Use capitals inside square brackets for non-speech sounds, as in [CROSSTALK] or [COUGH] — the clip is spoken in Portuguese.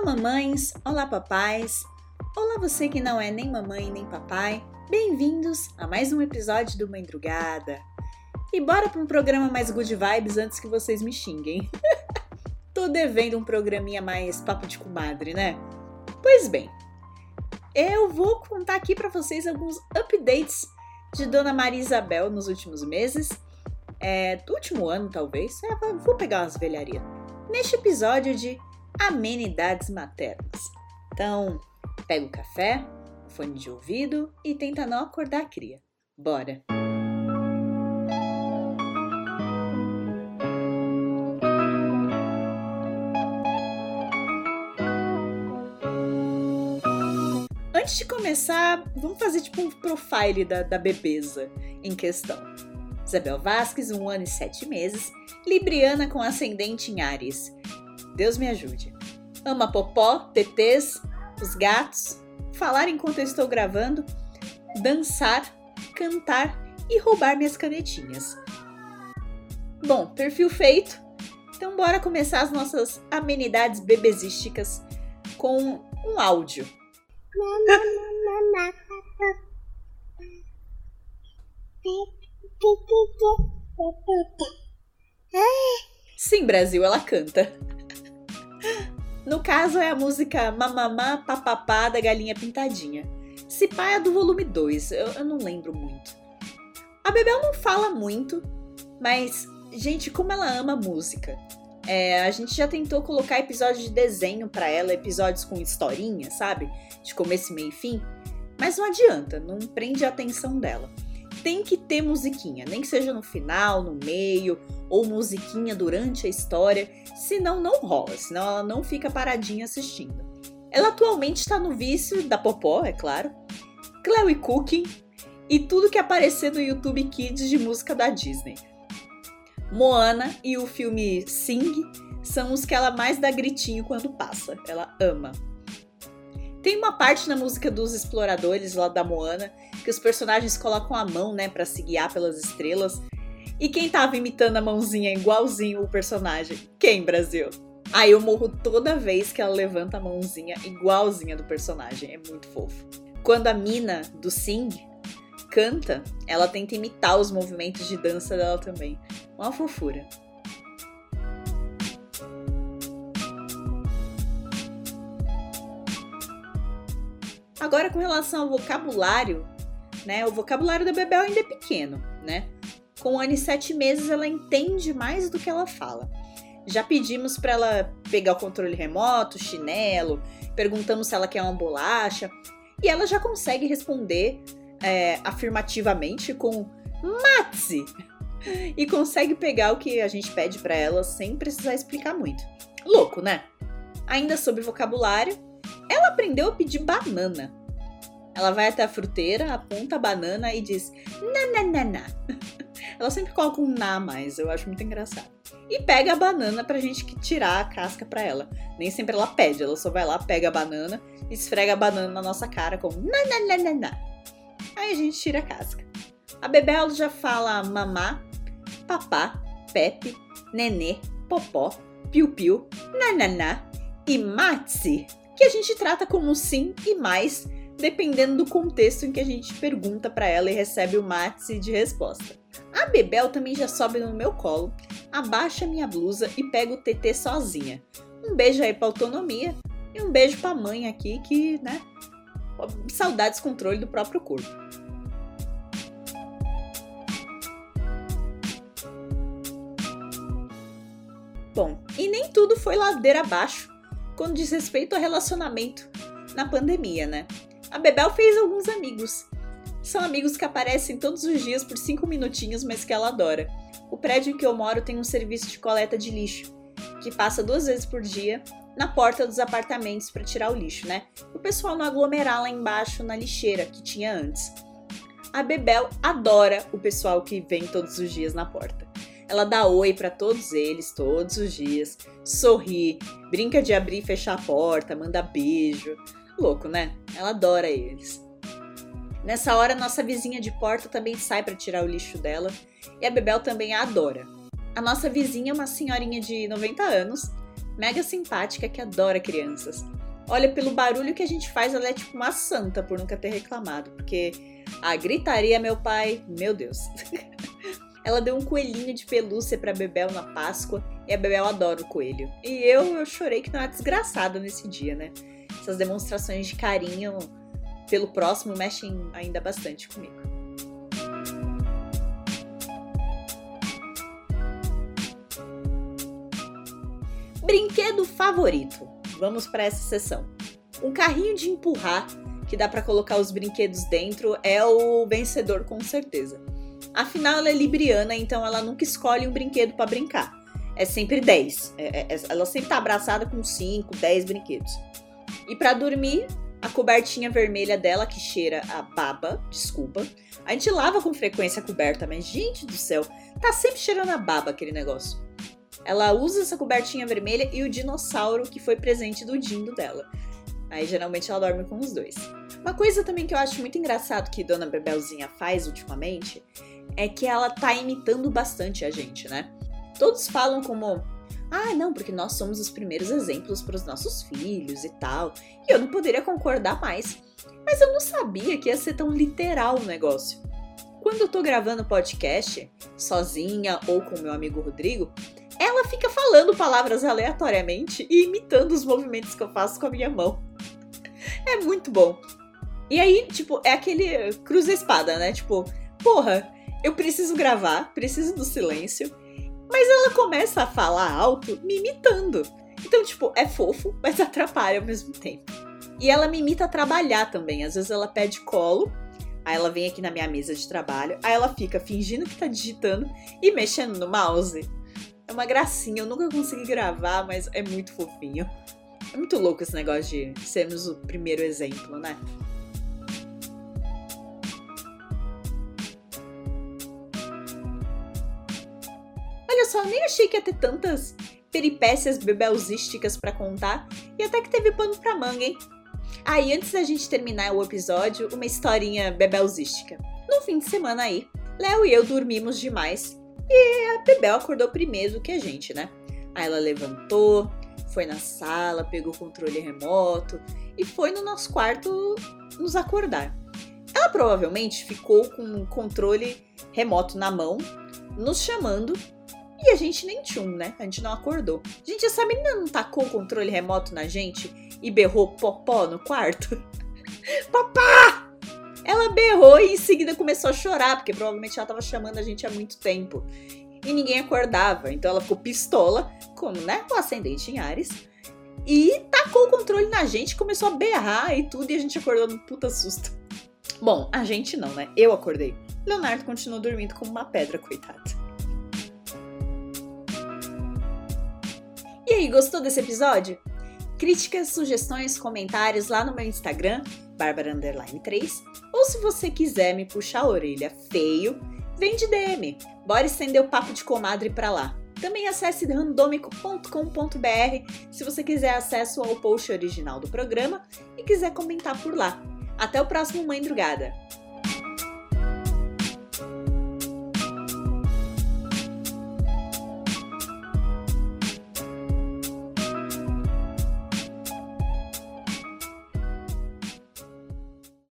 Olá, mamães! Olá, papais! Olá, você que não é nem mamãe nem papai! Bem-vindos a mais um episódio do Mãe Drugada! E bora para um programa mais good vibes antes que vocês me xinguem. [LAUGHS] Tô devendo um programinha mais papo de comadre, né? Pois bem, eu vou contar aqui para vocês alguns updates de Dona Maria Isabel nos últimos meses, é, do último ano talvez, é, vou pegar umas velharias. Neste episódio de amenidades maternas. Então, pega o café, o fone de ouvido e tenta não acordar a cria. Bora! Antes de começar, vamos fazer tipo um profile da, da bebeza em questão. Isabel Vasques, um ano e sete meses, Libriana com ascendente em Ares, Deus me ajude. Ama popó, TTs, os gatos, falar enquanto eu estou gravando, dançar, cantar e roubar minhas canetinhas. Bom, perfil feito. Então bora começar as nossas amenidades bebesísticas com um áudio. [LAUGHS] Sim, Brasil, ela canta. No caso, é a música Mamamá Papapá da Galinha Pintadinha. Se pá é do volume 2, eu, eu, não lembro muito. A Bebel não fala muito, mas, gente, como ela ama música. É, a gente já tentou colocar episódios de desenho para ela, episódios com historinha, sabe? De começo, meio e fim. Mas não adianta, não prende a atenção dela tem que ter musiquinha, nem que seja no final, no meio, ou musiquinha durante a história, senão não rola, senão ela não fica paradinha assistindo. Ela atualmente está no vício da Popó, é claro, Cleo e Cooking e tudo que aparecer no YouTube Kids de música da Disney. Moana e o filme Sing são os que ela mais dá gritinho quando passa, ela ama. Tem uma parte na música dos exploradores lá da Moana que os personagens colocam a mão, né, para se guiar pelas estrelas. E quem tava imitando a mãozinha igualzinho o personagem? Quem, Brasil? Aí eu morro toda vez que ela levanta a mãozinha igualzinha do personagem. É muito fofo. Quando a mina do Sing canta, ela tenta imitar os movimentos de dança dela também. Uma fofura. Agora, com relação ao vocabulário, né? O vocabulário da Bebel ainda é pequeno, né? Com e sete meses, ela entende mais do que ela fala. Já pedimos para ela pegar o controle remoto, chinelo, perguntamos se ela quer uma bolacha, e ela já consegue responder é, afirmativamente com Matzi! [LAUGHS] E consegue pegar o que a gente pede para ela sem precisar explicar muito. Louco, né? Ainda sobre vocabulário, ela aprendeu a pedir banana. Ela vai até a fruteira, aponta a banana e diz nananana. [LAUGHS] Ela sempre coloca um na mais, eu acho muito engraçado. E pega a banana pra gente tirar a casca pra ela. Nem sempre ela pede, ela só vai lá, pega a banana, esfrega a banana na nossa cara com nananana. Aí a gente tira a casca. A Bebel já fala mamá, papá, pepe, nenê, popó, piu-piu, nananá e matzi que a gente trata como sim e mais, dependendo do contexto em que a gente pergunta para ela e recebe o mate de resposta. A Bebel também já sobe no meu colo, abaixa minha blusa e pega o TT sozinha. Um beijo aí pra autonomia e um beijo pra mãe aqui que, né, saudades controle do próprio corpo. Bom, e nem tudo foi ladeira abaixo quando diz respeito ao relacionamento na pandemia, né? A Bebel fez alguns amigos. São amigos que aparecem todos os dias por cinco minutinhos, mas que ela adora. O prédio em que eu moro tem um serviço de coleta de lixo, que passa duas vezes por dia na porta dos apartamentos para tirar o lixo, né? O pessoal não aglomerar lá embaixo na lixeira que tinha antes. A Bebel adora o pessoal que vem todos os dias na porta. Ela dá oi para todos eles todos os dias, sorri, brinca de abrir e fechar a porta, manda beijo. Louco, né? Ela adora eles. Nessa hora, nossa vizinha de porta também sai para tirar o lixo dela e a Bebel também a adora. A nossa vizinha é uma senhorinha de 90 anos, mega simpática que adora crianças. Olha, pelo barulho que a gente faz, ela é tipo uma santa por nunca ter reclamado, porque a gritaria, meu pai, meu Deus. [LAUGHS] ela deu um coelhinho de pelúcia pra Bebel na Páscoa e a Bebel adora o coelho. E eu, eu chorei que não é desgraçada nesse dia, né? Essas demonstrações de carinho pelo próximo mexem ainda bastante comigo. Brinquedo favorito. Vamos para essa sessão. Um carrinho de empurrar que dá para colocar os brinquedos dentro é o vencedor com certeza. Afinal, ela é libriana, então ela nunca escolhe um brinquedo para brincar. É sempre 10. É, é, é, ela sempre tá abraçada com 5, 10 brinquedos. E para dormir, a cobertinha vermelha dela, que cheira a baba, desculpa. A gente lava com frequência a coberta, mas gente do céu, tá sempre cheirando a baba aquele negócio. Ela usa essa cobertinha vermelha e o dinossauro que foi presente do dindo dela. Aí geralmente ela dorme com os dois. Uma coisa também que eu acho muito engraçado que Dona Bebelzinha faz ultimamente é que ela tá imitando bastante a gente, né? Todos falam como ah, não, porque nós somos os primeiros exemplos para os nossos filhos e tal. E eu não poderia concordar mais. Mas eu não sabia que ia ser tão literal o negócio. Quando eu tô gravando podcast, sozinha ou com meu amigo Rodrigo, ela fica falando palavras aleatoriamente e imitando os movimentos que eu faço com a minha mão. É muito bom. E aí, tipo, é aquele cruza-espada, né? Tipo, porra, eu preciso gravar, preciso do silêncio mas ela começa a falar alto me imitando. Então, tipo, é fofo, [LAUGHS] mas atrapalha ao mesmo tempo. E ela me imita a trabalhar também. Às vezes ela pede colo, aí ela vem aqui na minha mesa de trabalho, aí ela fica fingindo que tá digitando e mexendo no mouse. É uma gracinha, eu nunca consegui gravar, mas é muito fofinho. É muito louco esse negócio de sermos o primeiro exemplo, né? Só, nem achei que ia ter tantas peripécias bebelzísticas para contar e até que teve pano pra manga, hein? Ah, e antes da gente terminar o episódio, uma historinha bebelzística. No fim de semana aí, Léo e eu dormimos demais e a Bebel acordou primeiro que a gente, né? Aí ela levantou, foi na sala, pegou o controle remoto e foi no nosso quarto nos acordar. Ela provavelmente ficou com o controle remoto na mão, nos chamando e a gente nem tchum, né? A gente não acordou. Gente, essa menina não tacou o controle remoto na gente e berrou popó no quarto? [LAUGHS] Papá! Ela berrou e em seguida começou a chorar, porque provavelmente ela tava chamando a gente há muito tempo. E ninguém acordava. Então ela ficou pistola, como, né? O ascendente em Ares. E tacou o controle na gente, começou a berrar e tudo, e a gente acordou no puta susto. Bom, a gente não, né? Eu acordei. Leonardo continuou dormindo como uma pedra, coitado. Aí, gostou desse episódio? Críticas, sugestões, comentários lá no meu Instagram, Bárbara3. Ou se você quiser me puxar a orelha feio, vem de DM. Bora estender o papo de comadre pra lá. Também acesse randômico.com.br se você quiser acesso ao post original do programa e quiser comentar por lá. Até o próximo Mãe Drugada!